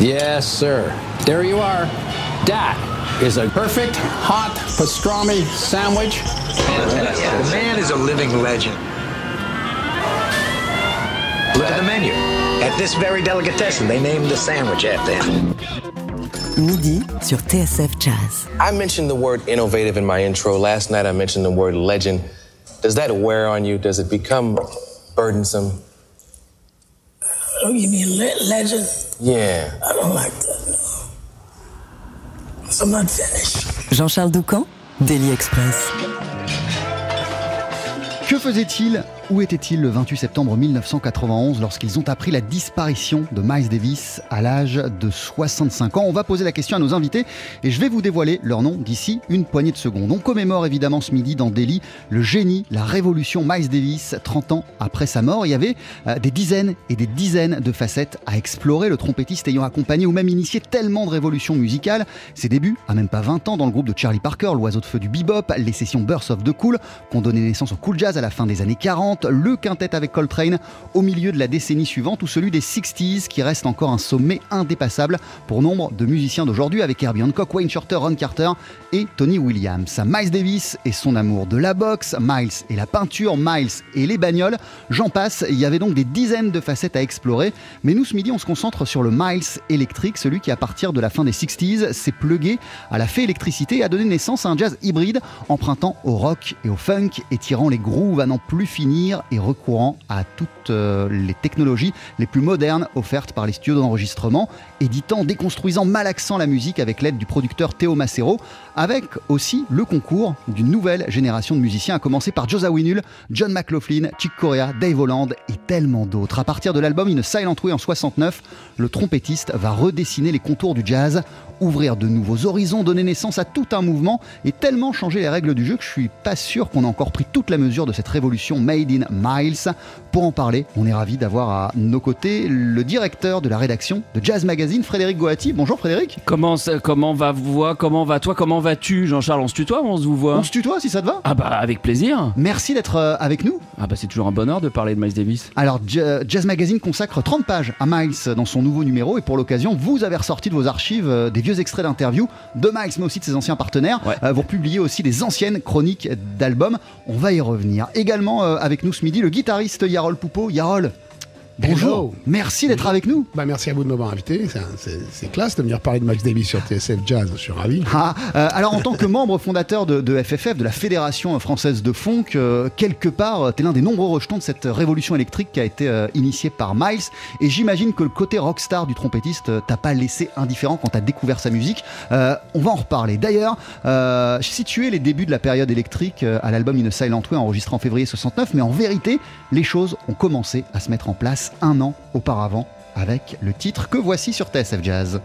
Yes, sir. There you are. That is a perfect hot pastrami sandwich. The man is a living legend. Look at the menu. At this very delicatessen, they named the sandwich after him. Midi sur TSF Jazz. I mentioned the word innovative in my intro. Last night I mentioned the word legend. Does that wear on you? Does it become burdensome? Oh, you mean le- legend? Yeah. I don't like that. No. So I'm not finished. Jean-Charles Doucan, Daily Express. Que faisait-il Où était-il le 28 septembre 1991 lorsqu'ils ont appris la disparition de Miles Davis à l'âge de 65 ans? On va poser la question à nos invités et je vais vous dévoiler leur nom d'ici une poignée de secondes. On commémore évidemment ce midi dans Delhi le génie, la révolution Miles Davis 30 ans après sa mort. Il y avait euh, des dizaines et des dizaines de facettes à explorer, le trompettiste ayant accompagné ou même initié tellement de révolutions musicales. Ses débuts, à même pas 20 ans, dans le groupe de Charlie Parker, l'oiseau de feu du bebop, les sessions Burst of the Cool, qui ont donné naissance au cool jazz à la fin des années 40, le quintet avec Coltrane au milieu de la décennie suivante, ou celui des 60s, qui reste encore un sommet indépassable pour nombre de musiciens d'aujourd'hui, avec Herbie Hancock, Wayne Shorter, Ron Carter et Tony Williams. Miles Davis et son amour de la boxe, Miles et la peinture, Miles et les bagnoles, j'en passe, il y avait donc des dizaines de facettes à explorer, mais nous ce midi on se concentre sur le Miles électrique, celui qui à partir de la fin des 60s s'est plugué à la fée électricité et a donné naissance à un jazz hybride empruntant au rock et au funk et tirant les grooves à n'en plus finir et recourant à toutes euh, les technologies les plus modernes offertes par les studios d'enregistrement, éditant, déconstruisant, malaxant la musique avec l'aide du producteur Théo Macero, avec aussi le concours d'une nouvelle génération de musiciens, à commencer par Joe Zawinul, John McLaughlin, Chick Corea, Dave Holland et tellement d'autres. À partir de l'album In Silent Way en 69, le trompettiste va redessiner les contours du jazz, ouvrir de nouveaux horizons, donner naissance à tout un mouvement et tellement changer les règles du jeu que je suis pas sûr qu'on a encore pris toute la mesure de cette révolution made in Miles. Pour en parler, on est ravi d'avoir à nos côtés le directeur de la rédaction de Jazz Magazine, Frédéric Goati. Bonjour Frédéric. Comment, ça- comment va voix Comment va toi Comment vas-tu, Jean-Charles? On se tutoie on se vous voit? On se tutoie si ça te va Ah bah avec plaisir. Merci d'être euh, avec nous. Ah bah c'est toujours un bonheur de parler de Miles Davis. Alors, Ja- Jazz Magazine consacre 30 pages à Miles dans son nouveau numéro et pour l'occasion, vous avez ressorti de vos archives euh, des vieux extraits d'interviews de Miles, mais aussi de ses anciens partenaires. Ouais. Euh, vous publiez aussi des anciennes chroniques d'albums. On va y revenir. Également euh, nous ce midi, le guitariste Yarol Poupeau. Yarol, bonjour. Hello. Merci d'être avec nous. Bah, merci à vous de m'avoir invité. C'est classe de venir parler de Max Davis sur TSF Jazz. Je suis ravi. Ah, euh, alors en tant que membre fondateur de, de FFF, de la Fédération française de funk, euh, quelque part, tu es l'un des nombreux rejetons de cette révolution électrique qui a été euh, initiée par Miles. Et j'imagine que le côté rockstar du trompettiste euh, t'a pas laissé indifférent quand t'as découvert sa musique. Euh, on va en reparler. D'ailleurs, euh, j'ai situé les débuts de la période électrique euh, à l'album In a Silent Way enregistré en février 69, mais en vérité, les choses ont commencé à se mettre en place un an auparavant avec le titre que voici sur TSF Jazz.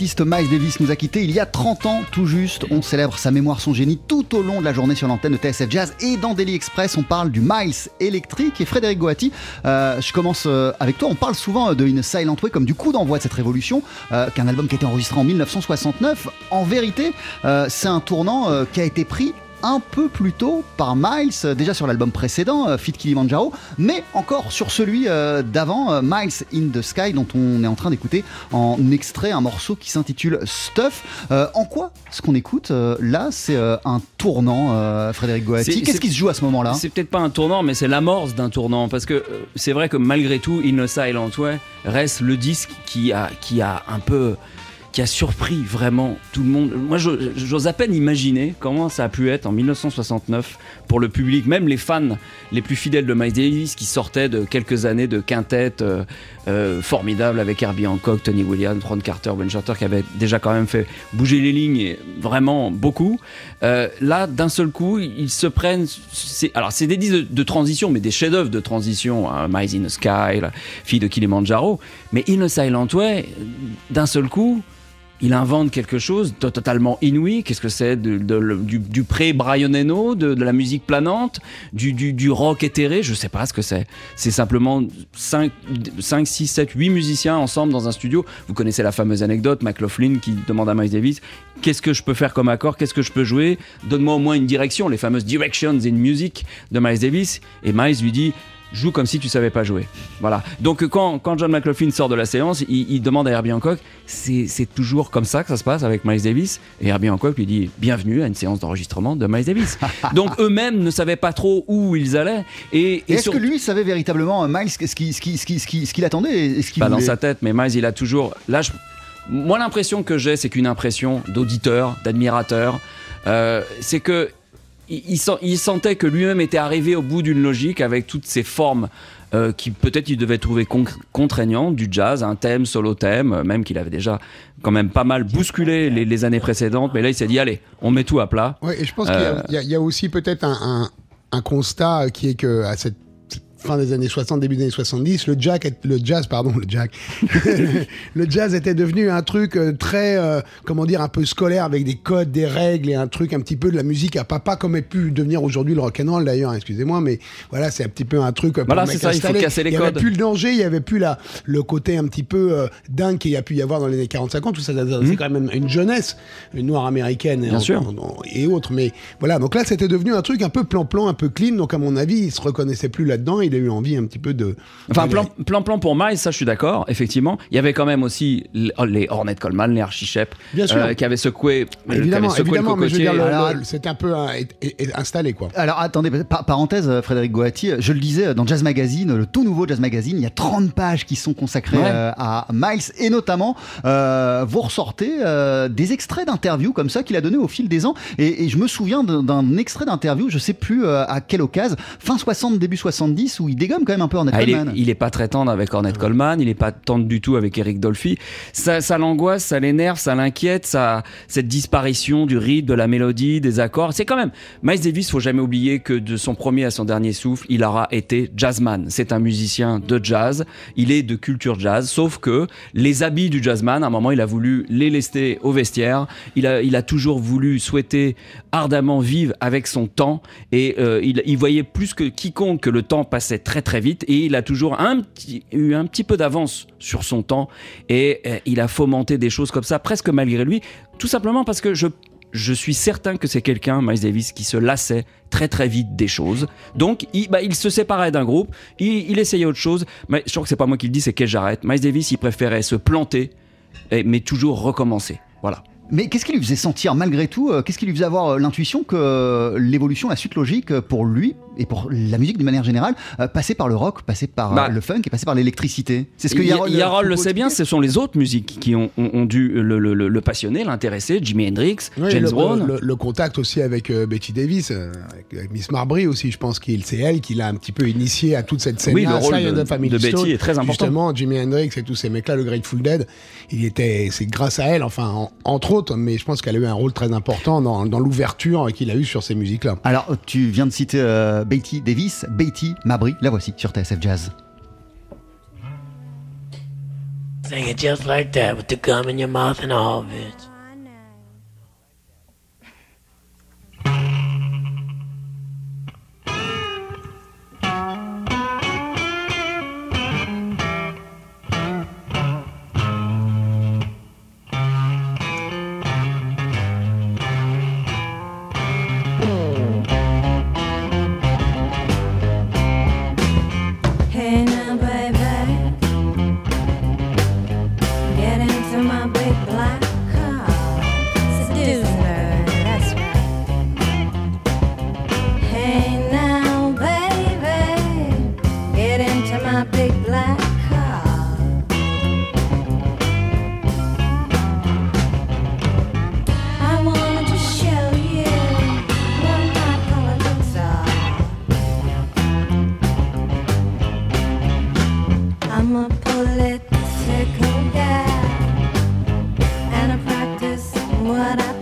Miles Davis nous a quittés il y a 30 ans tout juste. On célèbre sa mémoire, son génie tout au long de la journée sur l'antenne de TSF Jazz et dans Daily Express, on parle du Miles électrique. Et Frédéric Goati, euh, je commence euh, avec toi. On parle souvent de In Silent Way comme du coup d'envoi de cette révolution, euh, qu'un album qui a été enregistré en 1969. En vérité, euh, c'est un tournant euh, qui a été pris un peu plus tôt par Miles, déjà sur l'album précédent, euh, Fit Kilimanjaro, mais encore sur celui euh, d'avant, euh, Miles in the Sky, dont on est en train d'écouter en extrait un morceau qui s'intitule Stuff. Euh, en quoi ce qu'on écoute là, c'est un tournant, euh, Frédéric Goati? Qu'est-ce qui se joue à ce moment-là? C'est peut-être pas un tournant, mais c'est l'amorce d'un tournant. Parce que c'est vrai que malgré tout, In the Silent Way reste le disque qui a, qui a un peu. Qui a surpris vraiment tout le monde. Moi, j'ose à peine imaginer comment ça a pu être en 1969 pour le public, même les fans les plus fidèles de Miles Davis qui sortaient de quelques années de quintettes euh, euh, formidables avec Herbie Hancock, Tony Williams, Ron Carter, Ben Shorter qui avaient déjà quand même fait bouger les lignes vraiment beaucoup. Euh, là, d'un seul coup, ils se prennent. Alors, c'est des disques de, de transition, mais des chefs-d'œuvre de transition. Hein, Miles in the Sky, la fille de Kilimanjaro. Mais In a Silent Way, d'un seul coup, il invente quelque chose de totalement inouï. Qu'est-ce que c'est du, pré-Brian Eno, de, la musique planante, du rock éthéré? Je sais pas ce que c'est. C'est simplement 5, 5, 6, 7, 8 musiciens ensemble dans un studio. Vous connaissez la fameuse anecdote, McLaughlin qui demande à Miles Davis Qu'est-ce que je peux faire comme accord? Qu'est-ce que je peux jouer? Donne-moi au moins une direction, les fameuses directions in music de Miles Davis. Et Miles lui dit joue comme si tu savais pas jouer. Voilà. Donc quand, quand John McLaughlin sort de la séance, il, il demande à Herbie Hancock, c'est toujours comme ça que ça se passe avec Miles Davis? Et Herbie Hancock lui dit, bienvenue à une séance d'enregistrement de Miles Davis. Donc eux-mêmes ne savaient pas trop où ils allaient. Et, Et et Est-ce sur- que lui savait véritablement, euh, Miles, ce qu'il ce qui, ce qui, ce qui, attendait et ce qu'il pas dans sa tête, mais Miles, il a toujours. Là, je- moi, l'impression que j'ai, c'est qu'une impression d'auditeur, d'admirateur. Euh, c'est que il, il sent- il sentait que lui-même était arrivé au bout d'une logique avec toutes ces formes. euh, qui peut-être il devait trouver con- contraignantes du jazz, un thème, solo thème, euh, même qu'il avait déjà quand même pas mal bousculé les, les années précédentes, mais là il s'est dit allez, on met tout à plat. Ouais, et je pense qu'il y a- Euh, y, y a aussi peut-être un, un- un constat qui est que à cette fin des années 60, début des années 70, le, jack le jazz, pardon, le jack, le jazz était devenu un truc euh, très, euh, comment dire, un peu scolaire avec des codes, des règles et un truc un petit peu de la musique à papa comme est pu devenir aujourd'hui le rock'n'roll d'ailleurs, excusez-moi, mais voilà, c'est un petit peu un truc. euh, pour Voilà, c'est ça, il faut casser les Il y avait codes. plus le danger, il y avait plus la, le côté un petit peu euh, dingue qu'il y a pu y avoir dans les années 40-50, tout ça, c'est quand même une jeunesse, une noire américaine. Bien en- sûr. en- et autres. Mais voilà, donc là, c'était devenu un truc un peu plan-plan, un peu clean. Donc, à mon avis, il se reconnaissait plus là-dedans. Il a eu envie un petit peu de. Enfin, de- plan, plan, plan pour Miles, ça je suis d'accord, effectivement. Il y avait quand même aussi l- les Ornette Coleman, les Archie Shep, Bien sûr. euh, qui avaient secoué, qui Évidemment, avaient secoué évidemment, le mais je veux cocotier. dire, le- Alors, le- c'est un peu un- est- est- est installé, quoi. Alors attendez, par- parenthèse, euh, Frédéric Goati, je le disais dans Jazz Magazine, le tout nouveau Jazz Magazine, il y a 30 pages qui sont consacrées Ouais. euh, à Miles et notamment euh, vous ressortez euh, des extraits d'interviews comme ça qu'il a donné au fil des ans et, et je me souviens d'un- d'un extrait d'interview, je sais plus euh, à quelle occasion, fin 60, début 70 où il dégomme quand même un peu en Ah, il, est, Coleman. il est pas très tendre avec Ornette Coleman, il est pas tendre du tout avec Eric Dolphy. Ça, ça l'angoisse, ça l'énerve, ça l'inquiète, ça, cette disparition du rythme, de la mélodie, des accords. C'est quand même, Miles Davis, faut jamais oublier que de son premier à son dernier souffle, il aura été jazzman. C'est un musicien de jazz, il est de culture jazz, sauf que les habits du jazzman, à un moment, il a voulu les lester au vestiaire. Il a, il a toujours voulu, souhaiter ardemment vivre avec son temps et euh, il, il voyait plus que quiconque que le temps très très vite et il a toujours eu un petit peu d'avance sur son temps et euh, il a fomenté des choses comme ça presque malgré lui tout simplement parce que je je suis certain que c'est quelqu'un, Miles Davis, qui se lassait très très vite des choses. Donc, il, bah, se séparait d'un groupe, il, il essayait autre chose. Mais je crois que c'est pas moi qui le dis, c'est que j'arrête. Miles Davis, il préférait se planter, mais toujours recommencer. Voilà. Mais qu'est-ce qui lui faisait sentir malgré tout, euh, qu'est-ce qui lui faisait avoir euh, l'intuition que euh, l'évolution, la suite logique pour lui et pour la musique d'une manière générale, passait par le rock, passait par Bah, le funk et passait par l'électricité? C'est ce que Yarol, Yarol le sait bien, ce sont les autres musiques qui ont, ont- ont dû le, le- le- le passionner, l'intéresser. Jimi Hendrix, Oui, James le, Brown. le- le contact aussi avec euh, Betty Davis, euh, avec, Miss Marbury aussi, je pense qu'il c'est elle qui l'a un petit peu initié à toute cette scène. Oui, le rôle de- Family de Betty Stone. est très important. Justement, Jimi Hendrix et tous ces mecs-là, le Grateful Dead, il était, c'est grâce à elle, enfin en- entre autres, mais je pense qu'elle a eu un rôle très important dans, dans l'ouverture qu'il a eu sur ces musiques-là. Alors, tu viens de citer euh, Betty Davis, Betty Mabry, la voici sur TSF Jazz. Sing it just like that with the gum in your mouth and all, bitch. Hey a political guy, and I practice what I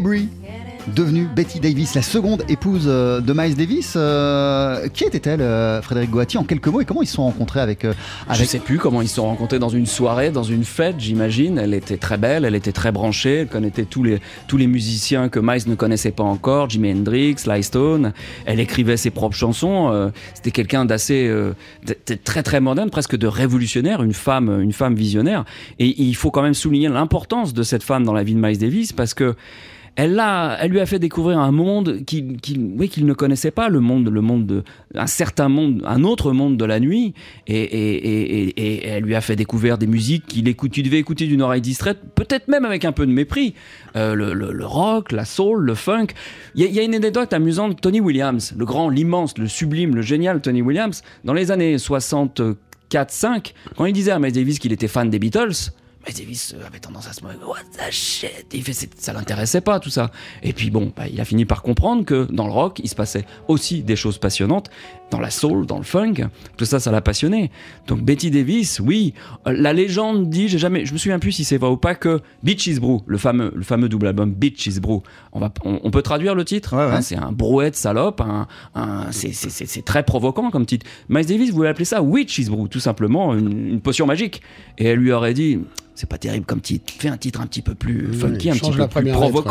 Mabry devenue Betty Davis, la seconde épouse euh, de Miles Davis. Euh, qui était-elle, euh, Frédéric Goati, en quelques mots, et comment ils se sont rencontrés avec... euh, Je avec... sais plus comment ils se sont rencontrés dans une soirée, dans une fête, j'imagine. Elle était très belle, elle était très branchée, elle connaissait tous les, tous les musiciens que Miles ne connaissait pas encore, Jimi Hendrix, Sly Stone. Elle écrivait ses propres chansons. C'était quelqu'un d'assez, très très moderne, presque de révolutionnaire, une femme, une femme visionnaire. Et il faut quand même souligner l'importance de cette femme dans la vie de Miles Davis parce que elle, elle lui a fait découvrir un monde qu'il oui, ne connaissait pas, le monde, le monde de, un certain monde, un autre monde de la nuit, et, elle lui a fait découvrir des musiques qu'il devais écouter d'une oreille distraite, peut-être même avec un peu de mépris, Euh, le, rock, la soul, le funk. Il y, a- une anecdote amusante, Tony Williams, le grand, l'immense, le sublime, le génial Tony Williams, dans les années 64-5, quand il disait à Miles Davis qu'il était fan des Beatles, Miles Davis euh, avait tendance à se moquer. What the shit? Il fait, ça l'intéressait pas tout ça. Et puis bon, bah, il a fini par comprendre que dans le rock, il se passait aussi des choses passionnantes. Dans la soul, dans le funk, tout ça, ça l'a passionné. Donc Betty Davis, oui, euh, la légende dit, j'ai jamais, je me souviens plus si c'est vrai ou pas que Beaches Brew, le fameux, le fameux double album Beaches Brew. On va, on, on peut traduire le titre? Ouais, ouais. Hein, c'est un brouette salope, un, un- c'est- très provoquant comme titre. Miles Davis voulait appeler ça Witch's Brew, tout simplement, une, une potion magique. Et elle lui aurait dit, c'est pas terrible comme titre, fais un titre un petit peu plus funky, un petit peu plus lettre, ouais.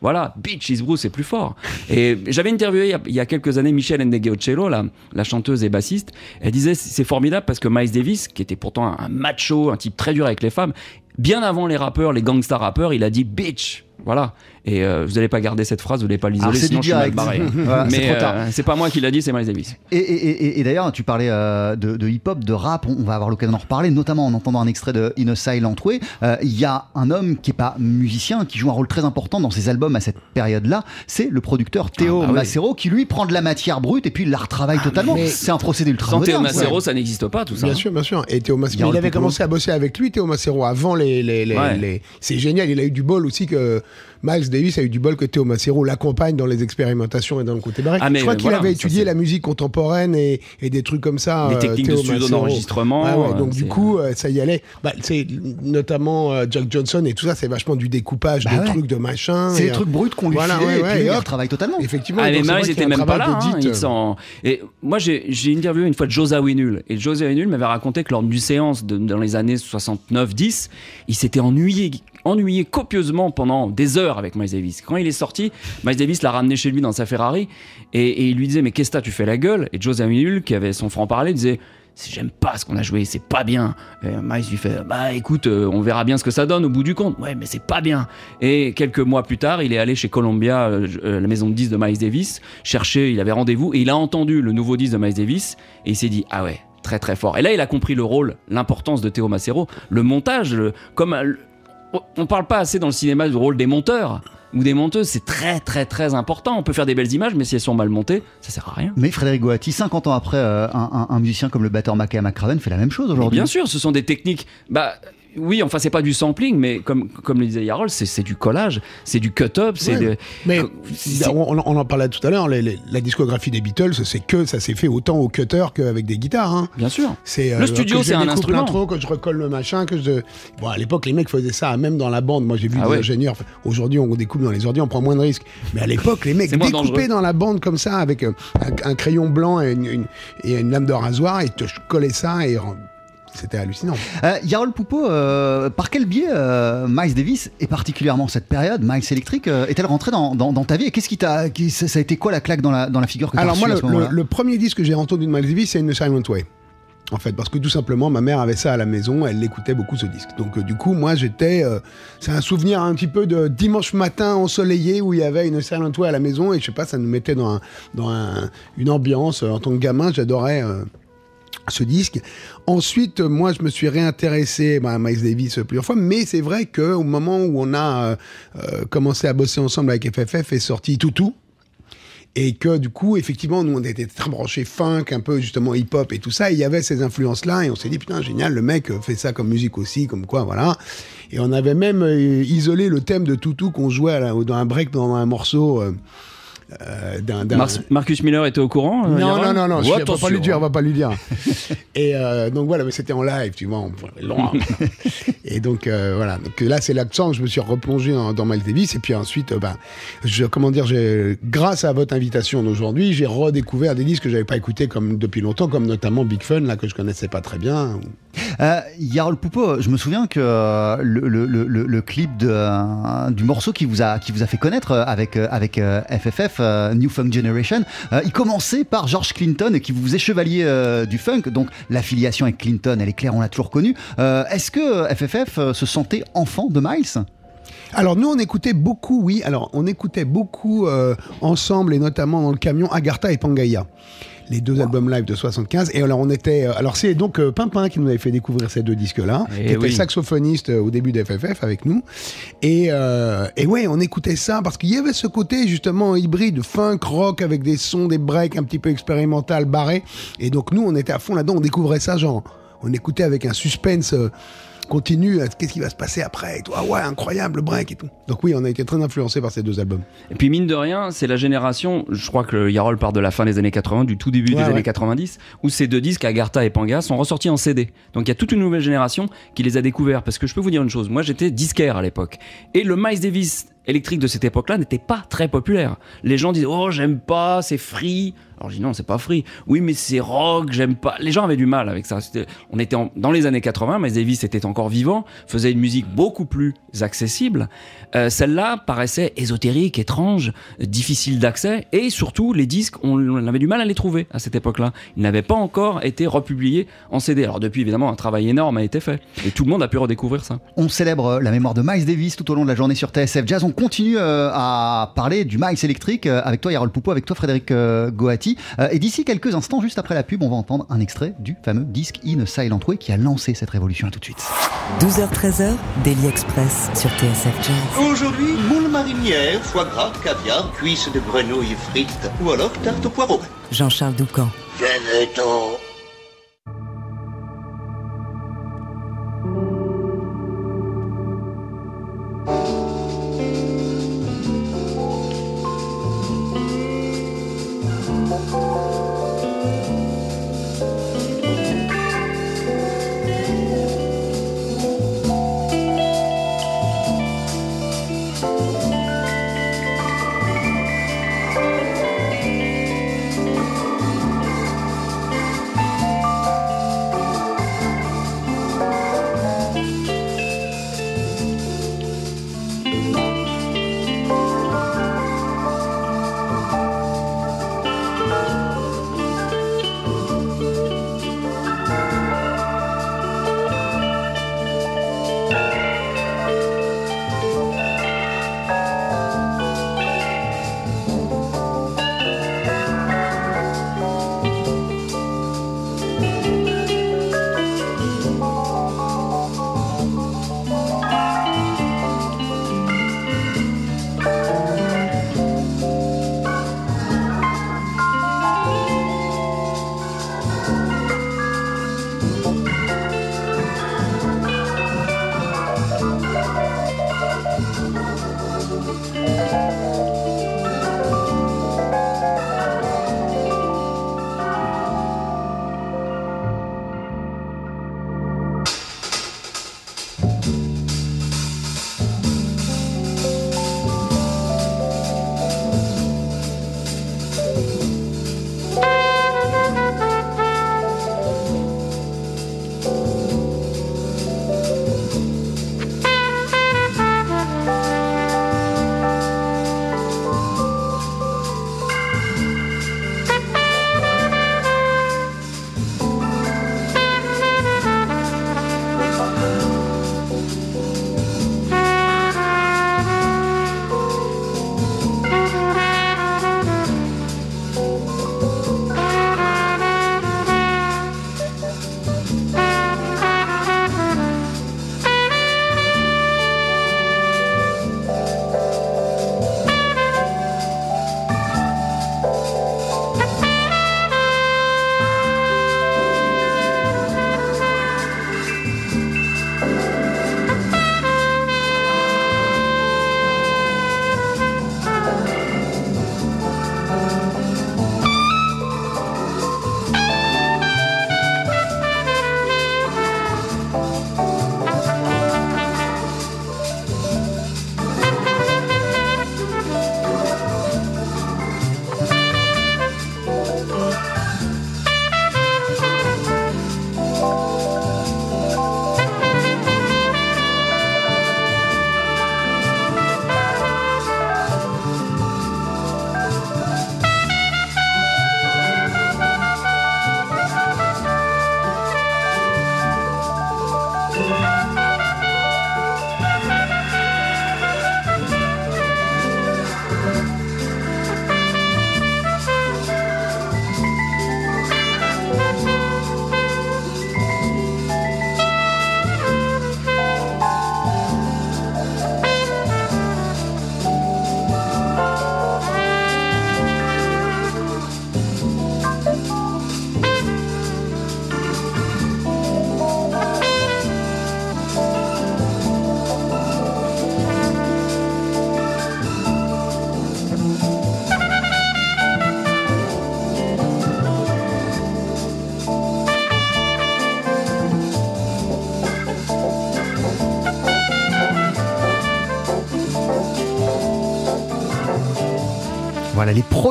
Voilà, Beaches Brew, c'est plus fort. Et j'avais interviewé il y a- il y, a quelques années Michelle Ndegeocello, la, la chanteuse et bassiste. Elle disait c'est formidable parce que Miles Davis, qui était pourtant un, un macho, un type très dur avec les femmes, bien avant les rappeurs, les gangsta rappeurs, il a dit bitch. Voilà. Et euh, vous n'allez pas garder cette phrase, vous n'allez pas l'isoler, c'est sinon je suis mal barré. Voilà, Mais trop tard. euh, c'est pas moi qui l'a dit, c'est Miles Davis. Et, et- et- et d'ailleurs, tu parlais euh, de, de hip-hop, de rap, on, on va avoir l'occasion d'en reparler, notamment en entendant un extrait de In a Silent Way. Euh, Il y a un homme qui est pas musicien, qui joue un rôle très important dans ses albums à cette période-là, c'est le producteur Théo Ah bah oui. Macero, qui lui prend de la matière brute et puis il la retravaille totalement. mais- C'est un procédé ultra Sans Théo. Macero, ça n'existe pas, tout ça. Bien hein. sûr, bien sûr. Et Théo Macero, il avait commencé à bosser avec lui, Théo Macero, avant les. les, les, Ouais. les- C'est génial, il a eu du bol aussi que Miles Davis a eu du bol que Théo Macero l'accompagne dans les expérimentations et dans le côté barré. Ah, Je crois euh, qu'il voilà, avait étudié la musique contemporaine et, et des trucs comme ça. Des euh, techniques de studio d'enregistrement, Ouais, ouais, euh, donc du coup, euh, ça y allait. Bah, c'est notamment euh, Jack Johnson et tout ça, c'est vachement du découpage Bah de ouais. trucs, de machin. C'est des trucs bruts qu'on lui voilà, filait ouais, et puis il hop. retravaille totalement. Effectivement, Ah, mais Miles était même pas là. hein, Et moi, j'ai interviewé une fois Joe Zawinul. Et Joe Zawinul m'avait raconté que lors d'une séance dans les années 69-10, il s'était ennuyé, ennuyé copieusement pendant des heures avec Miles Davis. Quand il est sorti, Miles Davis l'a ramené chez lui dans sa Ferrari et, il lui disait Mais qu'est-ce que tu fais la gueule? Et Joe Zawinul, qui avait son franc-parler, disait j'aime pas ce qu'on a joué, c'est pas bien. Et Miles lui fait bah écoute, euh, on verra bien ce que ça donne au bout du compte. Ouais, mais c'est pas bien. Et quelques mois plus tard, il est allé chez Columbia, euh, euh, la maison de disques de Miles Davis, chercher, il avait rendez-vous et il a entendu le nouveau disque de Miles Davis et il s'est dit ah ouais, très très fort. Et là, il a compris le rôle, l'importance de Théo Macero, le montage, comme on parle pas assez dans le cinéma du rôle des monteurs. ou des monteuses, c'est très très très important. On peut faire des belles images, mais si elles sont mal montées, ça sert à rien. Mais Frédéric Goati, 50 ans après, euh, un, un- un musicien comme le batteur Mackay McCraven fait la même chose aujourd'hui. Bien sûr, ce sont des techniques. Bah oui, enfin c'est pas du sampling, mais comme comme le disait Yarol, c'est du collage, c'est du cut-up, c'est Ouais. Mais c'est- on, on en parlait tout à l'heure, la discographie des Beatles, c'est que ça s'est fait autant au cutter qu'avec des guitares. hein. Bien sûr. C'est Le studio, c'est un instrument. que je recolle le machin, que je. Bon, à l'époque, les mecs faisaient ça, même dans la bande. Moi, j'ai vu Ah des ouais. ingénieurs. Aujourd'hui, on découpe dans les ordi, on prend moins de risques. Mais à l'époque, les mecs découpaient dangereux. dans la bande comme ça, avec euh, un, un crayon blanc et une, une- et une lame de rasoir, et te collaient ça, et c'était hallucinant. Euh, Yarol Poupeau, euh, par quel biais euh, Miles Davis, et particulièrement cette période, Miles Electric, est-elle rentrée dans, dans- dans ta vie? Et qu'est-ce qui t'a. ça, a été quoi la claque dans la, dans la figure que tu as Alors moi, le, à ce moment-là? le- le premier disque que j'ai entendu de Miles Davis, c'est In the Silent Way. En fait, parce que tout simplement, ma mère avait ça à la maison, elle écoutait beaucoup ce disque. Donc, euh, du coup, moi, j'étais. euh, c'est un souvenir un petit peu de dimanche matin ensoleillé où il y avait une Silent Way à la maison et je sais pas, ça nous mettait dans, un- dans un- une ambiance. En tant que gamin, j'adorais. euh, ce disque. Ensuite, moi, je me suis réintéressé bah, à Miles Davis plusieurs fois, mais c'est vrai qu'au moment où on a euh, euh, commencé à bosser ensemble avec FFF, est sorti Toutou. Et que du coup, effectivement, nous, on était très branchés funk, un peu justement hip-hop et tout ça. Il y avait ces influences-là. Et on s'est dit, putain, génial, le mec euh, fait ça comme musique aussi, comme quoi, voilà. Et on avait même isolé le thème de Toutou qu'on jouait dans un break, dans un morceau euh, d'un. d'un- Mar- Marcus Miller était au courant euh, non, non, non, non, Oh, je- on va pas lui dire, on va pas lui dire. et euh, donc voilà, mais c'était en live, tu vois, loin. et donc euh, voilà, donc là c'est l'accent je me suis replongé dans, dans Miles Davis. Et puis ensuite, euh, ben, je, comment dire, j'ai, grâce à votre invitation d'aujourd'hui, j'ai redécouvert des disques que j'avais pas écoutés comme depuis longtemps, comme notamment Big Fun, là que je connaissais pas très bien. Euh, Yarol Poupeau, je me souviens que le, le- le- le- le clip de, euh, du morceau qui vous a, qui vous a fait connaître avec, avec euh, FFF, euh, New Funk Generation, euh, il commençait par George Clinton qui vous faisait chevalier euh, du funk. Donc l'affiliation avec Clinton, elle est claire, on l'a toujours connue. Est-ce que FFF se sentait enfant de Miles? Alors nous on écoutait beaucoup, oui, alors on écoutait beaucoup ensemble et notamment dans le camion Agartha et Pangaea. Les deux albums live de 75. Et alors on était. euh, alors c'est donc euh, Pimpin qui nous avait fait découvrir ces deux disques-là, Eh qui était oui. saxophoniste euh, au début de FFF avec nous. Et, euh, et ouais, on écoutait ça parce qu'il y avait ce côté justement hybride, funk, rock avec des sons, des breaks un petit peu expérimental, barré. Et donc nous on était à fond là-dedans, on découvrait ça genre. On écoutait avec un suspense. euh, continu, euh, qu'est-ce qui va se passer après et tout. Ah ouais, incroyable, le break et tout. Donc oui, on a été très influencé par ces deux albums. Et puis mine de rien, c'est la génération, je crois que Yarol part de la fin des années 80, du tout début Ouais, des ouais. années 90, où ces deux disques, Agartha et Panga, sont ressortis en CD. Donc il y a toute une nouvelle génération qui les a découverts. Parce que je peux vous dire une chose, moi j'étais disquaire à l'époque. Et le Miles Davis électrique de cette époque-là n'était pas très populaire. Les gens disaient, oh j'aime pas, c'est free. Alors je dis non, c'est pas free. Oui, mais c'est rock, j'aime pas. Les gens avaient du mal avec ça. On était dans les années 80, Miles Davis était encore vivant, faisait une musique beaucoup plus accessible. Euh, Celle-là paraissait ésotérique, étrange, difficile d'accès, et surtout les disques, on, avait du mal à les trouver à cette époque-là. Ils n'avaient pas encore été republiés en CD. Alors depuis, évidemment, un travail énorme a été fait, et tout le monde a pu redécouvrir ça. On célèbre la mémoire de Miles Davis tout au long de la journée sur TSF Jazz. On continue euh, à parler du Miles électrique euh, avec toi, Yarol Poupeau, avec toi, Frédéric euh, Goati. Euh, et d'ici quelques instants, juste après la pub, on va entendre un extrait du fameux disque In a Silent Way qui a lancé cette révolution. À tout de suite. 12h-13h, Daily Express sur TSF Jazz. Aujourd'hui, moule marinière, foie gras, caviar, cuisses de grenouille frites ou alors tarte au poireau. Jean-Charles Doucan. Venez-t'en.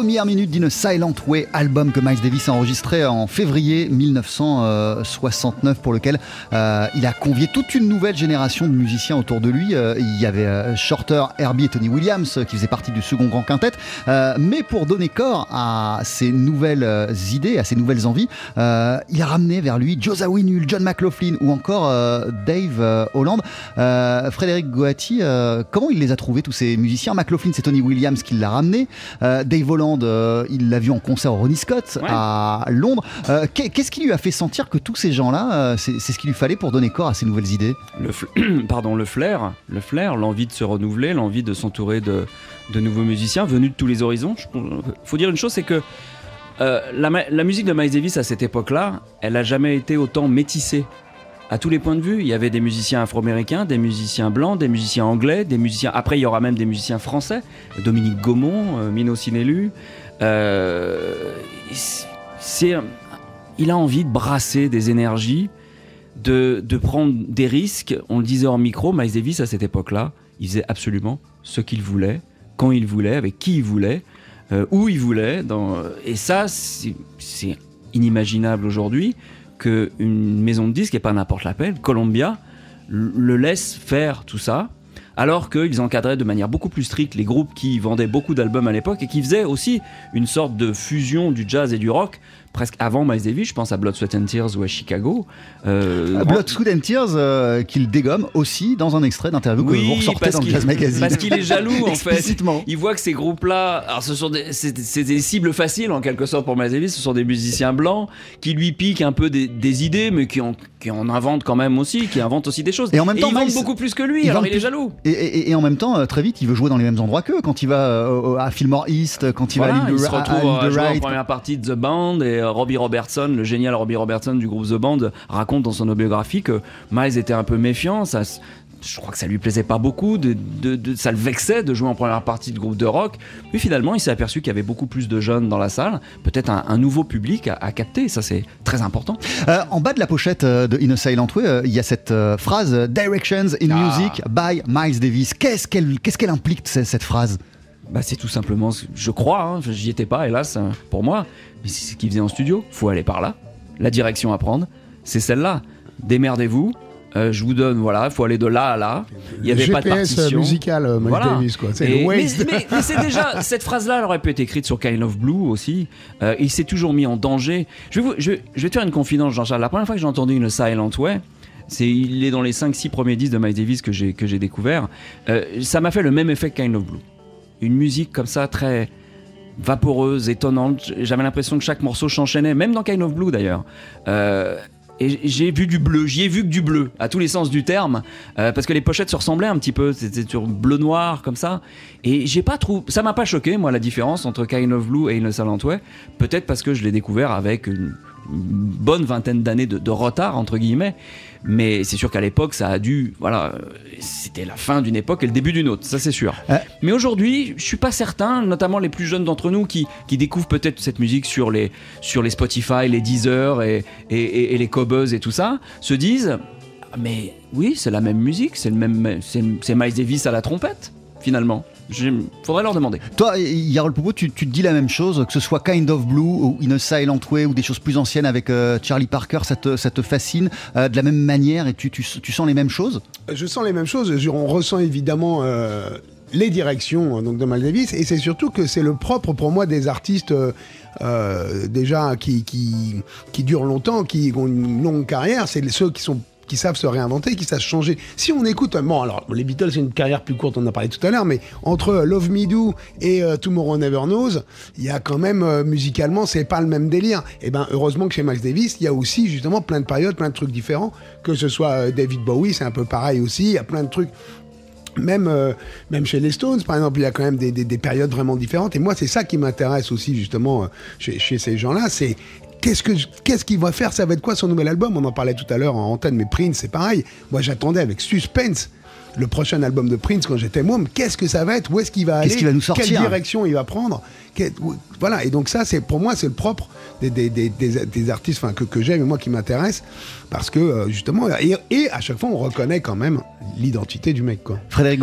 Premières minutes d'In Silent Way, album que Miles Davis a enregistré en février 1969, pour lequel euh, il a convié toute une nouvelle génération de musiciens autour de lui. Euh, il y avait euh, Shorter, Herbie et Tony Williams qui faisaient partie du second grand quintet. Mais pour donner corps à ces nouvelles idées, à ces nouvelles envies, il a ramené vers lui Joe Zawinul, John McLaughlin ou encore Dave Holland. Frédéric Goati, comment il les a trouvés tous ces musiciens? McLaughlin, c'est Tony Williams qui l'a ramené. Dave Holland, euh, il l'a vu en concert au Ronnie Scott à Londres. Euh, qu'est- Qu'est-ce qui lui a fait sentir que tous ces gens-là, euh, c'est ce qu'il lui fallait pour donner corps à ces nouvelles idées? Le, pardon, le flair, le flair, l'envie de se renouveler, l'envie de s'entourer de, de nouveaux musiciens venus de tous les horizons. Il faut dire une chose, c'est que euh, la, la musique de Miles Davis à cette époque-là, elle n'a jamais été autant métissée. À tous les points de vue, il y avait des musiciens afro-américains, des musiciens blancs, des musiciens anglais, des musiciens. Après, il y aura même des musiciens français, Dominique Gaumont, euh, Mino Sinelu. Euh, c'est, il a envie de brasser des énergies, de, de prendre des risques. On le disait en micro, Miles Davis à cette époque-là, il faisait absolument ce qu'il voulait, quand il voulait, avec qui il voulait, euh, où il voulait. Et ça, c'est inimaginable aujourd'hui qu'une maison de disques, et pas n'importe laquelle, Columbia, le laisse faire tout ça. Alors qu'ils encadraient de manière beaucoup plus stricte les groupes qui vendaient beaucoup d'albums à l'époque et qui faisaient aussi une sorte de fusion du jazz et du rock, presque avant Miles Davis, je pense à Blood, Sweat and Tears ou à Chicago. Euh, Blood, Sweat and Tears, euh, qu'il dégomme aussi dans un extrait d'interview que vous ressortez dans le Jazz Magazine. Parce qu'il est jaloux en fait. Il voit que ces groupes-là, alors ce sont des, cibles faciles en quelque sorte pour Miles Davis. Ce sont des musiciens blancs qui lui piquent un peu des, des idées, mais qui en, qui en inventent quand même aussi, qui inventent aussi des choses. Et en même temps, beaucoup plus que lui. il alors il est jaloux. Et, et- et en même temps, euh, très vite, il veut jouer dans les mêmes endroits qu'eux. Quand il va euh, à Fillmore East, quand il Voilà, va à l'île il se à- à retrouve à de jouer en Wright. première partie de The Band et Robbie Robertson, le génial Robbie Robertson du groupe The Band, raconte dans son autobiographie que Miles était un peu méfiant. Ça, je crois que ça lui plaisait pas beaucoup, de, de- de- ça le vexait de jouer en première partie de groupe de rock. Puis finalement, il s'est aperçu qu'il y avait beaucoup plus de jeunes dans la salle, peut-être un, un nouveau public à, à capter. Ça, c'est très important. Euh, en bas de la pochette euh, de In a Silent Way, euh, il y a cette euh, phrase euh, Directions in Ah. Music by Miles Davis. Qu'est-ce qu'elle implique, ce- cette phrase? Bah, c'est tout simplement, je crois, hein, j'y étais pas, hélas, hein, pour moi, mais c'est ce qu'il faisait en studio. Faut aller par là. La direction à prendre, c'est celle-là. Démerdez-vous. euh, je vous donne, voilà, faut aller de là à là. Il y Le avait pas de GPS partition. musical, euh, Miles Davis, quoi. C'est le mais, mais- mais c'est déjà cette phrase-là, elle aurait pu être écrite sur Kind of Blue aussi. Euh, il s'est toujours mis en danger. Je vais, vous- je, je vais te faire une confidence, Jean-Charles. La première fois que j'ai entendu une Silent Way, c'est il est dans les 5-6 premiers disques de Miles Davis que j'ai que j'ai découvert. Euh, ça m'a fait le même effet que Kind of Blue. Une musique comme ça très vaporeuse, étonnante. J'avais l'impression que chaque morceau s'enchaînait, même dans Kind of Blue d'ailleurs. Euh, et j'ai vu du bleu, j'y ai vu que du bleu, à tous les sens du terme, euh, parce que les pochettes se ressemblaient un petit peu, c'était sur bleu-noir comme ça. Et j'ai pas trouvé, ça m'a pas choqué, moi, la différence entre Kind of Blue et Innocent Way. Peut-être parce que je l'ai découvert avec une, bonne vingtaine d'années de retard, entre guillemets. Mais c'est sûr qu'à l'époque, ça a dû, voilà, euh, c'était la fin d'une époque et le début d'une autre, ça c'est sûr. Mais aujourd'hui, je suis pas certain, notamment les plus jeunes d'entre nous qui, qui découvrent peut-être cette musique sur les, sur les Spotify, les Deezer et, et, et- et les Cobuzz et tout ça, se disent Ah, Mais oui, c'est la même musique, c'est le même, c'est Miles Davis à la trompette, finalement. Faudrait leur demander. Toi, Yarol Poupeau, tu, tu te dis la même chose, que ce soit Kind of Blue ou In a Silent Way ou des choses plus anciennes avec euh, Charlie Parker, ça te, ça te fascine euh, de la même manière et tu, tu, tu sens les mêmes choses? Je sens les mêmes choses. On ressent évidemment euh, les directions euh, donc de Miles Davis, et c'est surtout que c'est le propre pour moi des artistes euh, euh, déjà qui, qui qui durent longtemps, qui ont une longue carrière. C'est ceux qui sont qui savent se réinventer, qui savent changer. Si on écoute, bon alors les Beatles c'est une carrière plus courte, on en a parlé tout à l'heure, mais entre Love Me Do et euh, Tomorrow Never Knows, il y a quand même euh, musicalement c'est pas le même délire. Et ben heureusement que chez Miles Davis, il y a aussi justement plein de périodes, plein de trucs différents. Que ce soit euh, David Bowie, c'est un peu pareil aussi. Il y a plein de trucs. Même, euh, même chez les Stones, par exemple, il y a quand même des, des- des périodes vraiment différentes. Et moi, c'est ça qui m'intéresse aussi, justement, euh, chez, chez ces gens-là. C'est qu'est-ce que qu'est-ce qu'il va faire? Ça va être quoi son nouvel album? On en parlait tout à l'heure en antenne, mais Prince, c'est pareil. Moi, j'attendais avec suspense le prochain album de Prince quand j'étais moi, mais qu'est-ce que ça va être? Où est-ce qu'il va aller Qu'est-ce qu'il va nous sortir? Quelle direction il va prendre? Voilà, et donc ça, c'est pour moi, c'est le propre des, des, des, des- des artistes enfin, que, que j'aime et moi qui m'intéresse, parce que euh, justement, et, et à chaque fois, on reconnaît quand même l'identité du mec. Quoi. Frédéric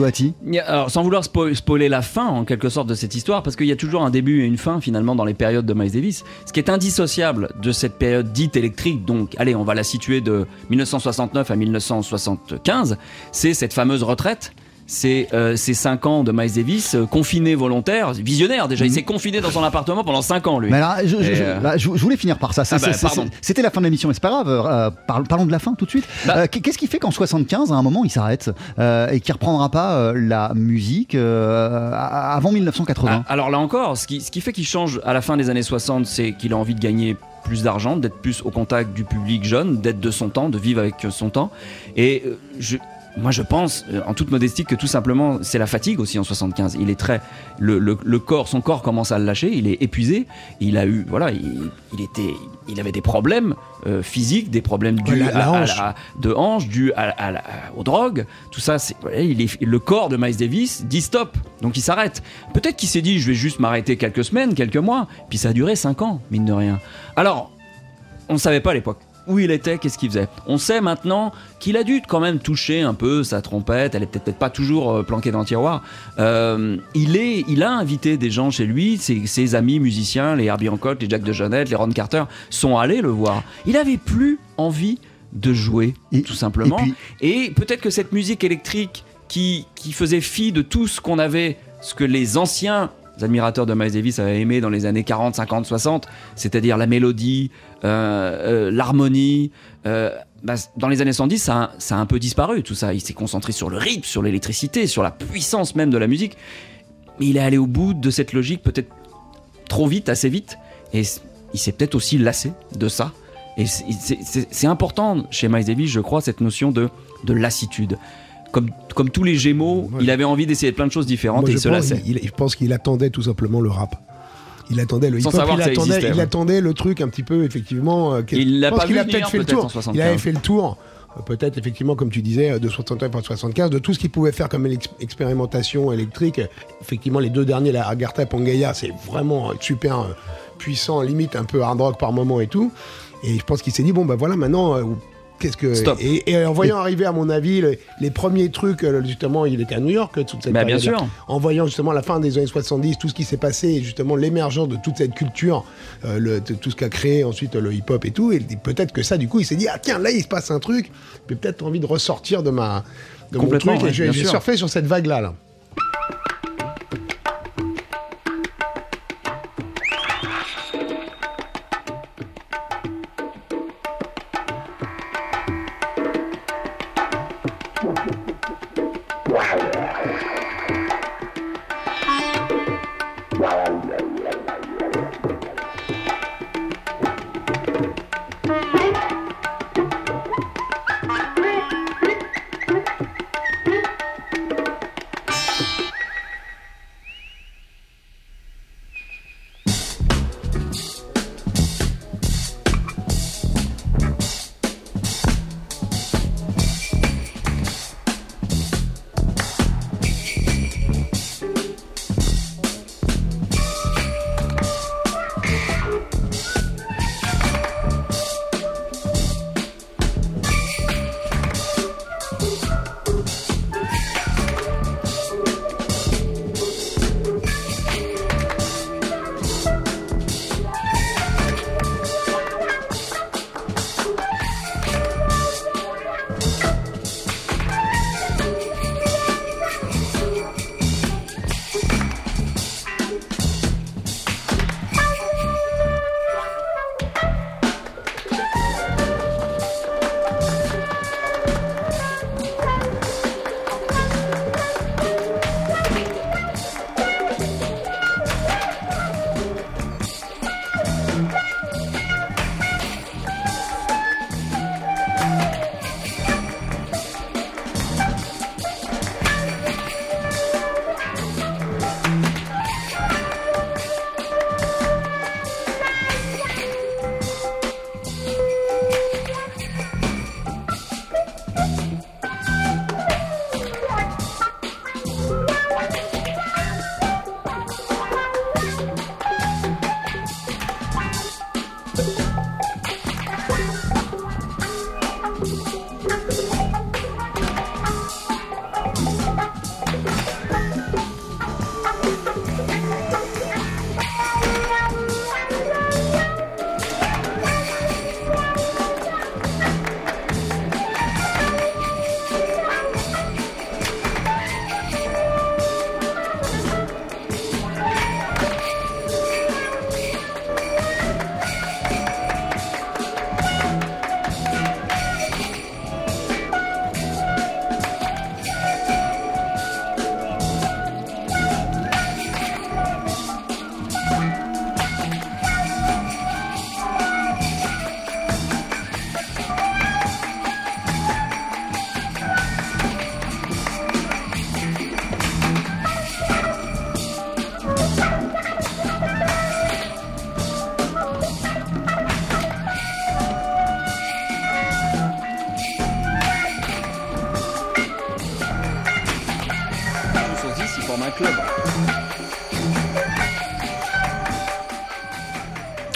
a- Alors, sans vouloir spo- spoiler la fin, en quelque sorte, de cette histoire, parce qu'il y a toujours un début et une fin, finalement, dans les périodes de Miles Davis. Ce qui est indissociable de cette période dite électrique, donc, allez, on va la situer de 1969 à 1975, c'est cette fameuse retraite. C'est euh, ces 5 ans de Miles Davis, euh, confiné volontaire, visionnaire déjà. Il s'est confiné dans son appartement pendant 5 ans, lui. Mais alors, je, je- euh, là, je- je voulais finir par ça. Ah bah, c'est- pardon. c'est- C'était la fin de l'émission, mais c'est pas grave. euh, parlons, parlons de la fin tout de suite. Bah. Qu'est-ce qui fait qu'en 75, à un moment, il s'arrête et qu'il reprendra pas la musique avant 1980 Ah, alors là encore, ce qui, ce qui fait qu'il change à la fin des années 60, c'est qu'il a envie de gagner plus d'argent, d'être plus au contact du public jeune, d'être de son temps, de vivre avec son temps. Et je, moi, je pense, euh, en toute modestie, que tout simplement, c'est la fatigue aussi en 75. Il est très, le, le- le corps, son corps commence à le lâcher. Il est épuisé. Il a eu, voilà, il, il était, il avait des problèmes euh, physiques, des problèmes dus la- la à- à hanche. de hanches, dus aux drogues. Tout ça, c'est, voilà, il est, le corps de Miles Davis dit stop. Donc il s'arrête. Peut-être qu'il s'est dit, je vais juste m'arrêter quelques semaines, quelques mois. Puis ça a duré 5 ans, mine de rien. Alors, on ne savait pas à l'époque où il était, qu'est-ce qu'il faisait. On sait maintenant qu'il a dû quand même toucher un peu sa trompette, elle est peut-être pas toujours euh, planquée dans le tiroir. Euh, il, est, il a invité des gens chez lui, ses, ses amis musiciens, les Herbie Hancock, les Jack de Jonette, les Ron Carter, sont allés le voir. Il avait plus envie de jouer, tout simplement. et Et, peut-être que cette musique électrique qui, qui faisait fi de tout ce qu'on avait, ce que les anciens admirateurs de Miles Davis avaient aimé dans les années 40, 50, 60, c'est-à-dire la mélodie, euh, euh, l'harmonie. euh, bah, dans les années 70, ça, a- ça a un peu disparu, tout ça. Il s'est concentré sur le rythme, sur l'électricité, sur la puissance même de la musique. Mais il est allé au bout de cette logique peut-être trop vite, assez vite. Et il s'est peut-être aussi lassé de ça. Et c'est important chez Miles Davis, je crois, cette notion de, de lassitude. Comme, comme tous les Gémeaux, il avait envie d'essayer plein de choses différentes Moi, et il se lassait. il- il- je pense qu'il attendait tout simplement le rap. Il attendait le Sans hip-hop, savoir il, attendait, existait, il attendait le truc un petit peu, effectivement. euh, Il l'a pas vu a venir, peut-être fait le tour. en 75. Il avait fait le tour, euh, peut-être effectivement, comme tu disais, euh, de 69 à 75, de tout ce qu'il pouvait faire comme expérimentation électrique. Effectivement, les deux derniers, la Agartha et Pangaea, c'est vraiment super puissant, limite un peu hard rock par moment et tout. Et je pense qu'il s'est dit, bon, bah voilà, maintenant. Euh, Qu'est-ce que Stop. Et, et en voyant arriver à mon avis les, les premiers trucs euh, justement il était à New York toute cette Bah, bien sûr. en voyant justement la fin des années 70, tout ce qui s'est passé, et justement l'émergence de toute cette culture, euh, le- de tout ce qu'a créé ensuite le hip-hop et tout, et peut-être que ça, du coup, il s'est dit, ah tiens, là, il se passe un truc, j'ai peut-être envie de ressortir de ma de mon truc, ouais, et j'ai surfé sur cette vague-là. Là. Tous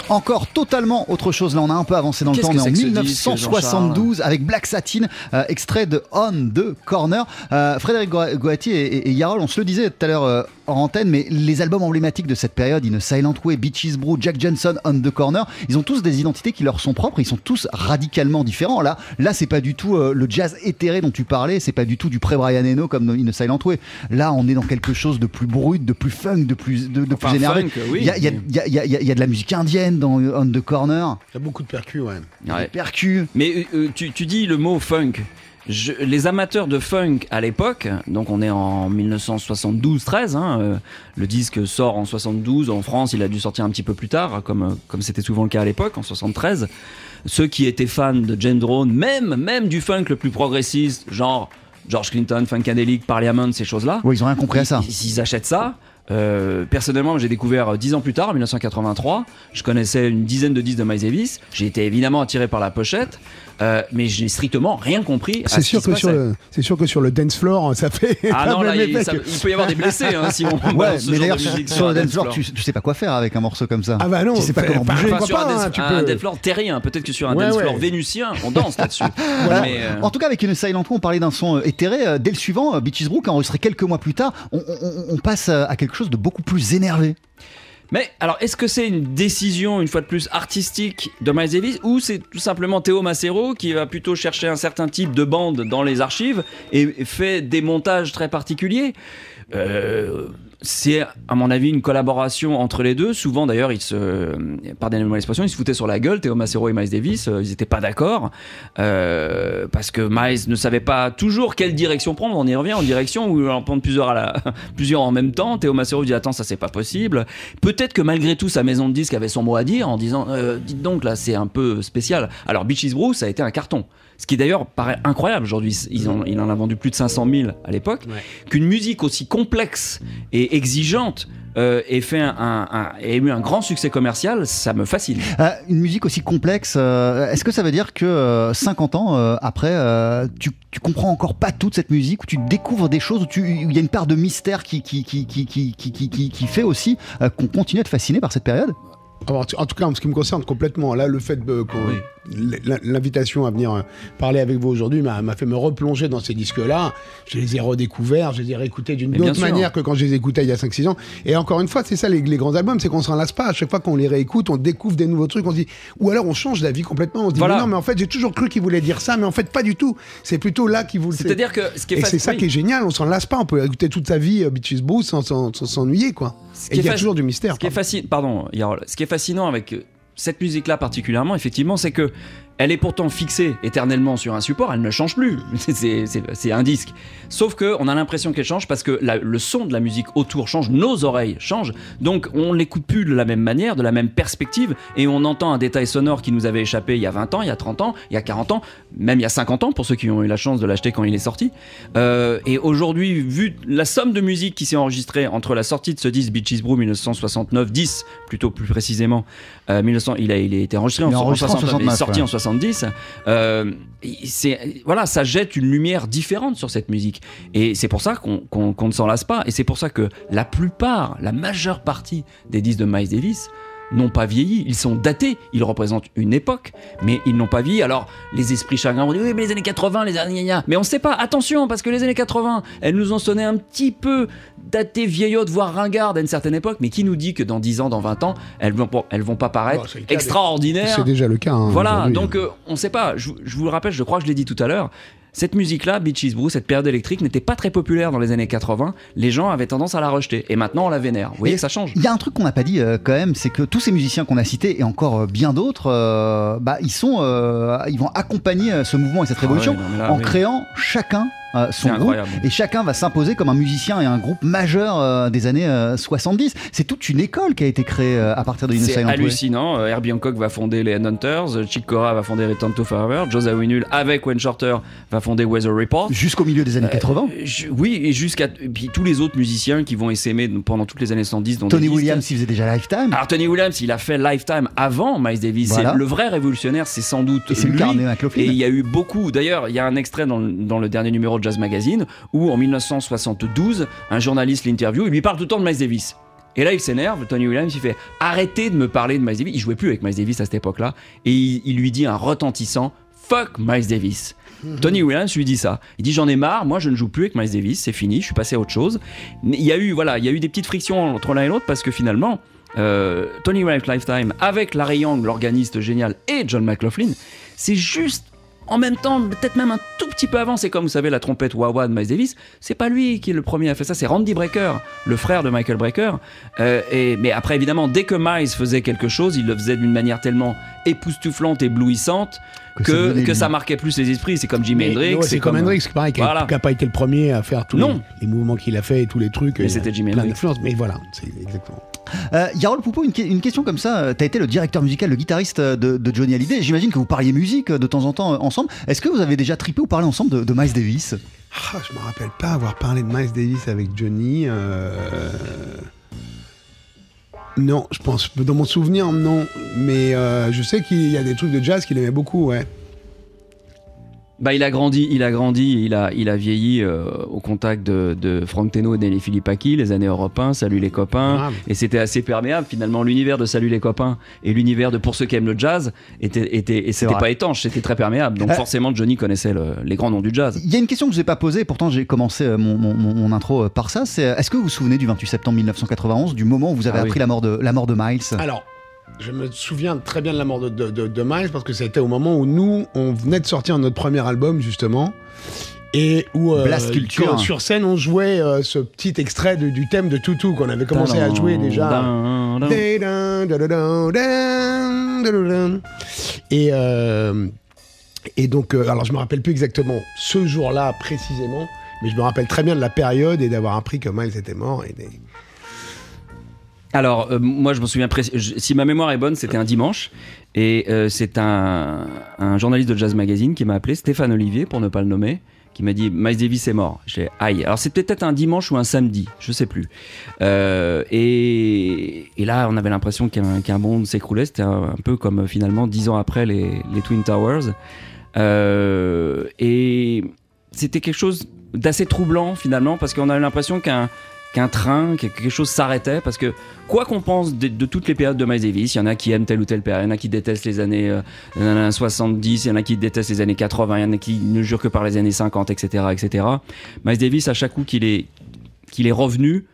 Encore totalement autre chose. Là, on a un peu avancé dans le temps. On est en c'est que ce disque, 1972 avec Black Satin, euh, extrait de On the Corner. Euh, Frédéric Goa- Goati et, et, et Yarol, on se le disait tout à l'heure euh, hors antenne, mais les albums emblématiques de cette période, In a Silent Way, Beaches Brew, Jack Johnson, On the Corner, ils ont tous des identités qui leur sont propres. Ils sont tous radicalement différents. Là, là, c'est pas du tout euh, le jazz éthéré dont tu parlais. C'est pas du tout du pré-Brian Eno comme In a Silent Way. Là, on est dans quelque chose de plus brut, de plus funk, de plus, de, de Enfin, plus énervé. oui. Il y a, y y y y de la musique indienne dans On the Corner. Il y a beaucoup de percus, ouais. Ouais. Percus. Mais euh, euh, tu, tu dis le mot funk. Je- les amateurs de funk à l'époque, donc on est en 1972-13, hein, euh, le disque sort en 72, en France il a dû sortir un petit peu plus tard, comme euh, comme c'était souvent le cas à l'époque, en 73. Ceux qui étaient fans de Jane Drone, même, même du funk le plus progressiste, genre George Clinton, Funkadelic, Parliament, ces choses-là, Oui, ils ont rien compris à ça. ils, ils achètent ça. Euh, personnellement, j'ai découvert euh, dix ans plus tard, en 1983. Je connaissais une dizaine de disques de Miles Davis. J'ai été évidemment attiré par la pochette, euh, mais j'ai strictement rien compris. C'est ce sûr, que sur le, c'est sûr que sur le dance floor, ça fait. Ah non, là, il, ça- peut y avoir des blessés hein, si on Ouais, mais d'ailleurs sur, un le dance floor, tu, tu sais pas quoi faire avec un morceau comme ça. Ah bah non, tu sais pas comment bouger. Enfin, sur un, pas, dance, hein, tu un dance floor terrien, peut-être que sur un Ouais, dance ouais. floor vénusien, on danse là-dessus. Voilà. Euh, En tout cas, avec une Silent on parlait d'un son euh, éthéré. Dès le suivant, Beaches a enregistré quelques mois plus tard, on, on- on passe à quelque chose de beaucoup plus énervé. Mais alors, est-ce que c'est une décision, une fois de plus, artistique de Miles Davis ou c'est tout simplement Théo Macero qui va plutôt chercher un certain type de bande dans les archives et fait des montages très particuliers? Euh, c'est à mon avis une collaboration entre les deux. Souvent d'ailleurs, ils se, pardonnez-moi l'expression, ils se foutaient sur la gueule. Théo Macero et Miles Davis, euh, ils n'étaient pas d'accord euh, parce que Miles ne savait pas toujours quelle direction prendre. On y revient en direction où en prendre plusieurs à la, plusieurs en même temps. Théo Macero dit attends ça c'est pas possible. Peut-être que malgré tout sa maison de disques avait son mot à dire en disant euh, dites donc là c'est un peu spécial. Alors Beaches Brew ça a été un carton. Ce qui d'ailleurs paraît incroyable aujourd'hui. Ils ont, il en a vendu plus de 500 000 à l'époque. Qu'une musique aussi complexe et exigeante euh, ait, fait un, un- un- ait eu un grand succès commercial, ça me fascine. Euh, une musique aussi complexe, euh, est-ce que ça veut dire que euh, 50 ans euh, après, euh, tu, tu comprends encore pas toute cette musique, où tu découvres des choses, où il y a une part de mystère qui, qui, qui, qui, qui, qui, qui- qui- qui fait aussi euh, qu'on continue à être fasciné par cette période? Alors, en tout cas, en ce qui me concerne complètement, là, le fait l- l'invitation à venir euh, parler avec vous aujourd'hui m'a fait me replonger dans ces disques-là. Je les ai redécouverts, je les ai réécoutés d'une autre sûr. manière que quand je les écoutais il y a 5-6 ans. Et encore une fois, c'est ça les, les grands albums, c'est qu'on s'en lasse pas. À chaque fois qu'on les réécoute, on découvre des nouveaux trucs, on se dit, ou alors on change d'avis complètement. On se dit, Voilà. mais non, mais en fait, j'ai toujours cru qu'il voulait dire ça, mais en fait, pas du tout. C'est plutôt là qu'il voulait. C'est-à-dire que ce qui est Et c'est ça oui. qui est génial, on s'en lasse pas, on peut écouter toute sa vie Brew sans s'ennuyer, quoi. Ce Et il y a toujours du mystère. Ce qui est fascinant, pardon, Yarol, ce qui est fascinant avec euh, cette musique-là particulièrement, effectivement, c'est que elle est pourtant fixée éternellement sur un support, elle ne change plus. C'est- un disque. Sauf que on a l'impression qu'elle change parce que la- le son de la musique autour change, nos oreilles changent. Donc on l'écoute plus de la même manière, de la même perspective, et on entend un détail sonore qui nous avait échappé il y a 20 ans, il y a 30 ans, il y a 40 ans, même il y a 50 ans pour ceux qui ont eu la chance de l'acheter quand il est sorti. Euh, et aujourd'hui, vu la somme de musique qui s'est enregistrée entre la sortie de ce disque Beaches Brew 1969, 10 plutôt plus précisément, euh, 1900, il a, il a été enregistré en, Il en enregistré en 69, il est 69, sorti ouais. en 70. Euh, c'est voilà, ça jette une lumière différente sur cette musique, et c'est pour ça qu'on ne s'en lasse pas, et c'est pour ça que la plupart, la majeure partie des disques de Miles Davis n'ont pas vieilli. Ils sont datés, ils représentent une époque, mais ils n'ont pas vieilli. Alors, les esprits chagrins vont dire oui, mais les années 80, les années. Mais on ne sait pas, attention, parce que les années 80, elles nous ont sonné un petit peu datées, vieillottes, voire ringardes à une certaine époque, mais qui nous dit que dans 10 ans, dans 20 ans, elles vont, elles vont pas paraître Bon, extraordinaires C'est déjà le cas. hein, voilà, donc euh, on sait pas. Je, je vous le rappelle, je crois que je l'ai dit tout à l'heure. Cette musique-là, Beaches Brew, cette période électrique, n'était pas très populaire dans les années 80. Les gens avaient tendance à la rejeter. Et maintenant, on la vénère. Vous voyez que ça change. Il y a un truc qu'on n'a pas dit euh, quand même, c'est que tous ces musiciens qu'on a cités et encore euh, bien d'autres, euh, bah, ils sont, ils vont accompagner ce mouvement et cette révolution ouais, non, mais là, en oui. créant chacun euh, son C'est groupe et chacun va s'imposer comme un musicien et un groupe majeur euh, des années euh, 70. C'est toute une école qui a été créée euh, à partir de C'est Innocent Way. hallucinant. Euh, Herbie Hancock va fonder les Hunters, euh, Chick Corea va fonder Return to Forever, Joe Zawinul avec Wayne Shorter va fonder Weather Report. Jusqu'au milieu des années 80. Euh, je- oui, et jusqu'à puis tous les autres musiciens qui vont essaimer pendant toutes les années 70. dont Tony. Williams, il faisait déjà Lifetime. Alors Tony Williams, il a fait Lifetime avant Miles Davis. Voilà. C'est le vrai révolutionnaire, c'est sans doute Et c'est le lui. McLaughlin. Et il y a eu beaucoup. D'ailleurs, il y a un extrait dans, le- dans le dernier numéro Jazz Magazine où en 1972, un journaliste l'interview, il lui parle tout le temps de Miles Davis. Et là, il s'énerve. Tony Williams, il fait arrêtez de me parler de Miles Davis. Il jouait plus avec Miles Davis à cette époque-là, et il, il lui dit un retentissant fuck Miles Davis. Tony Williams lui dit ça. Il dit j'en ai marre, moi je ne joue plus avec Miles Davis, c'est fini, je suis passé à autre chose. Mais il y a eu voilà, il y a eu des petites frictions entre l'un et l'autre parce que finalement euh, Tony Williams Lifetime avec Larry Young, l'organiste génial, et John McLaughlin, c'est juste en même temps, peut-être même un tout petit peu avant, c'est comme vous savez la trompette wah-wah de Miles Davis, c'est pas lui qui est le premier à faire ça, c'est Randy Brecker, le frère de Michael Brecker. Euh, et, mais après évidemment, dès que Miles faisait quelque chose, il le faisait d'une manière tellement époustouflante, éblouissante, Que ça que, ça marquait plus les esprits. C'est comme Jimi Hendrix. ouais, c'est comme Hendrix, c'est pareil, qui Voilà. n'a pas été le premier à faire tous les, les mouvements qu'il a fait et tous les trucs. Mais a c'était Jimi Hendrix. Mais voilà, c'est exactement. Euh, Yarol Poupeau, une, que- une question comme ça. euh, T'as été le directeur musical, le guitariste euh, de, Johnny Hallyday. J'imagine que vous parliez musique de temps en temps ensemble. Est-ce que vous avez déjà trippé ou parlé ensemble de, Miles Davis? Ah, je me rappelle pas avoir parlé de Miles Davis avec Johnny. Non, je pense. Dans mon souvenir, non. Mais je sais qu'il y a des trucs de jazz qu'il aimait beaucoup, ouais. Bah, il a grandi, il a grandi, il a, il a vieilli euh, au contact de, de Frank Teno et Nelly Filippaki, les années Europe 1, Salut les copains, et c'était assez perméable finalement. L'univers de Salut les copains et l'univers de Pour ceux qui aiment le jazz était, était et c'était pas étanche, c'était très perméable. Donc Euh, forcément, Johnny connaissait le- les grands noms du jazz. Il y a une question que je vous ai pas posée, pourtant j'ai commencé euh, mon, mon- mon- mon intro euh, par ça. C'est est-ce que vous vous souvenez du 28 septembre 1991, du moment où vous avez Ah oui. appris la mort de la mort de Miles? Alors, je me souviens très bien de la mort de, de, de- de Miles parce que c'était au moment où nous, on venait de sortir notre premier album, justement. Et où euh, Blast Culture. quand- sur scène on jouait euh, ce petit extrait du thème de Toutou qu'on avait commencé à jouer déjà. Et, euh, et donc, euh, alors je me rappelle plus exactement ce jour-là précisément, mais je me rappelle très bien de la période et d'avoir appris que Miles était mort. Et des- Alors, euh, moi, je me souviens, si ma mémoire est bonne, c'était un dimanche. Et euh, c'est un, journaliste de Jazz Magazine qui m'a appelé, Stéphane Olivier, pour ne pas le nommer, qui m'a dit Miles Davis est mort. J'ai aïe. Alors, c'était peut-être un dimanche ou un samedi, je sais plus. Euh, et, là, on avait l'impression qu'un monde s'écroulait. C'était un, peu comme finalement dix ans après les, les Twin Towers. Et c'était quelque chose d'assez troublant finalement, parce qu'on avait l'impression qu'un qu'un train, que quelque chose s'arrêtait, parce que quoi qu'on pense de, toutes les périodes de Miles Davis, il y en a qui aiment telle ou telle période, il y en a qui détestent les années euh, euh, 70, il y en a qui détestent les années 80, il y en a qui ne jurent que par les années 50, etc. etc. Miles Davis, à chaque coup qu'il est, est revenu,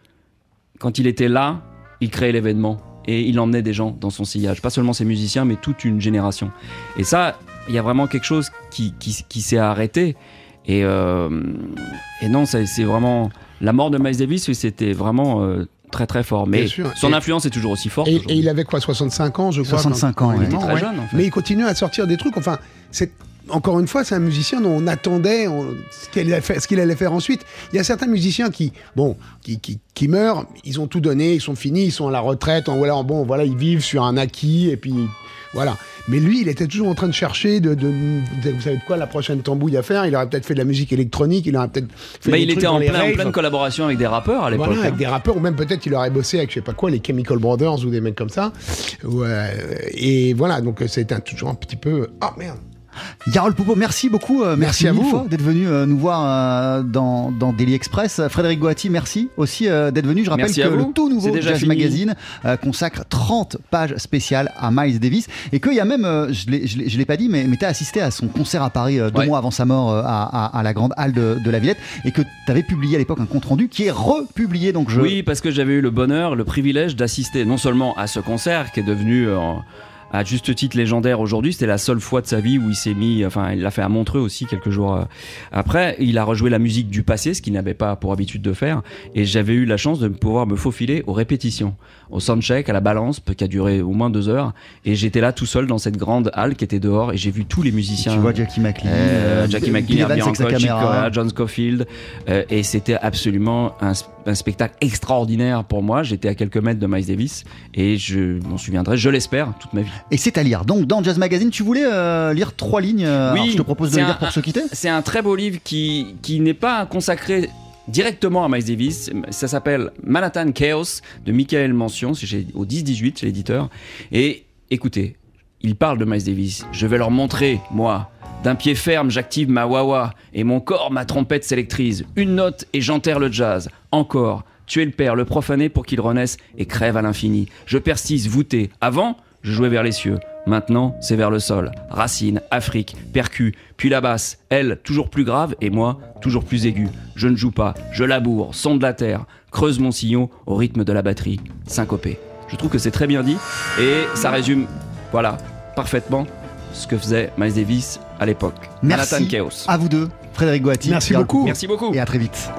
quand il était là, il créait l'événement. Et il emmenait des gens dans son sillage. Pas seulement ses musiciens, mais toute une génération. Et ça, il y a vraiment quelque chose qui, s'est arrêté. Et, euh, et non, c'est vraiment. La mort de Miles Davis, oui, c'était vraiment euh, très très fort. Mais son Et- influence est toujours aussi forte. Et, il avait quoi, 65 ans, je crois 65 quand- ans, Il était très jeune, en fait. Mais il continue à sortir des trucs. Enfin, c'est encore une fois, c'est un musicien dont on attendait on- ce qu'il allait, faire- allait ensuite. Il y a certains musiciens qui, bon, qui, qui, qui meurent, ils ont tout donné, ils sont finis, ils sont à la retraite, en, voilà, bon, voilà, ils vivent sur un acquis et puis voilà. Mais lui, il était toujours en train de chercher de, de- de- vous savez de quoi la prochaine tambouille à faire. Il aurait peut-être fait de la musique électronique, il aurait peut-être fait Bah, des il trucs était en, plein- pleine collaboration avec des rappeurs à l'époque. Voilà, avec hein. des rappeurs, ou même peut-être il aurait bossé avec, je sais pas quoi, les Chemical Brothers ou des mecs comme ça. Ouais, et voilà, donc euh, c'était un- toujours un petit peu. Ah merde! Yarol Poupeau, merci beaucoup. euh, Merci à vous. d'être venu euh, nous voir euh, dans, dans Daily Express. Frédéric Goati, merci aussi d'être venu. Je rappelle Merci que le tout nouveau Jazz fini. Magazine consacre 30 pages spéciales à Miles Davis et qu'il y a même, je l'ai- je l'ai pas dit, mais, mais tu as assisté à son concert à Paris deux Ouais. mois avant sa mort à, à- à la Grande Halle de, de la Villette et que tu avais publié à l'époque un compte rendu qui est republié. Donc je... Oui, parce que j'avais eu le bonheur, le privilège d'assister non seulement à ce concert qui est devenu à juste titre légendaire aujourd'hui, c'était la seule fois de sa vie où il s'est mis, enfin il l'a fait à Montreux aussi quelques jours euh, après, il a rejoué la musique du passé, ce qu'il n'avait pas pour habitude de faire, et j'avais eu la chance de pouvoir me faufiler aux répétitions, au soundcheck, à la balance, qui a duré au moins deux heures, et j'étais là tout seul dans cette grande halle qui était dehors, et j'ai vu tous les musiciens. Tu vois Jackie McLean, Euh, Jackie McLean, John Scofield, euh, et c'était absolument un, un spectacle extraordinaire pour moi. J'étais à quelques mètres de Miles Davis et je m'en souviendrai, je l'espère, toute ma vie. Et c'est à lire. Donc dans Jazz Magazine, tu voulais euh, lire trois lignes. euh, Oui, je te propose de les lire un- pour se quitter. C'est un très beau livre qui, qui n'est pas consacré directement à Miles Davis. Ça s'appelle Manhattan Chaos de Michael Mention, c'est chez- au 10-18 chez l'éditeur. Et écoutez, il parle de Miles Davis. Je vais leur montrer, moi. D'un pied ferme, j'active ma wah et mon corps, ma trompette s'électrise. Une note et j'enterre le jazz. Encore. Tuer le père, le profaner pour qu'il renaisse et crève à l'infini. Je persiste, voûté. Avant, je jouais vers les cieux. Maintenant, c'est vers le sol. Racine, Afrique, percu, puis la basse, elle, toujours plus grave, et moi, toujours plus aiguë. Je ne joue pas, je laboure, sonde la terre, creuse mon sillon au rythme de la batterie, syncopé. Je trouve que c'est très bien dit, et ça résume, voilà, parfaitement ce que faisait Miles Davis à l'époque. Merci Manhattan Chaos. à vous deux, Frédéric Goati. Merci beaucoup. Merci beaucoup. Et à très vite.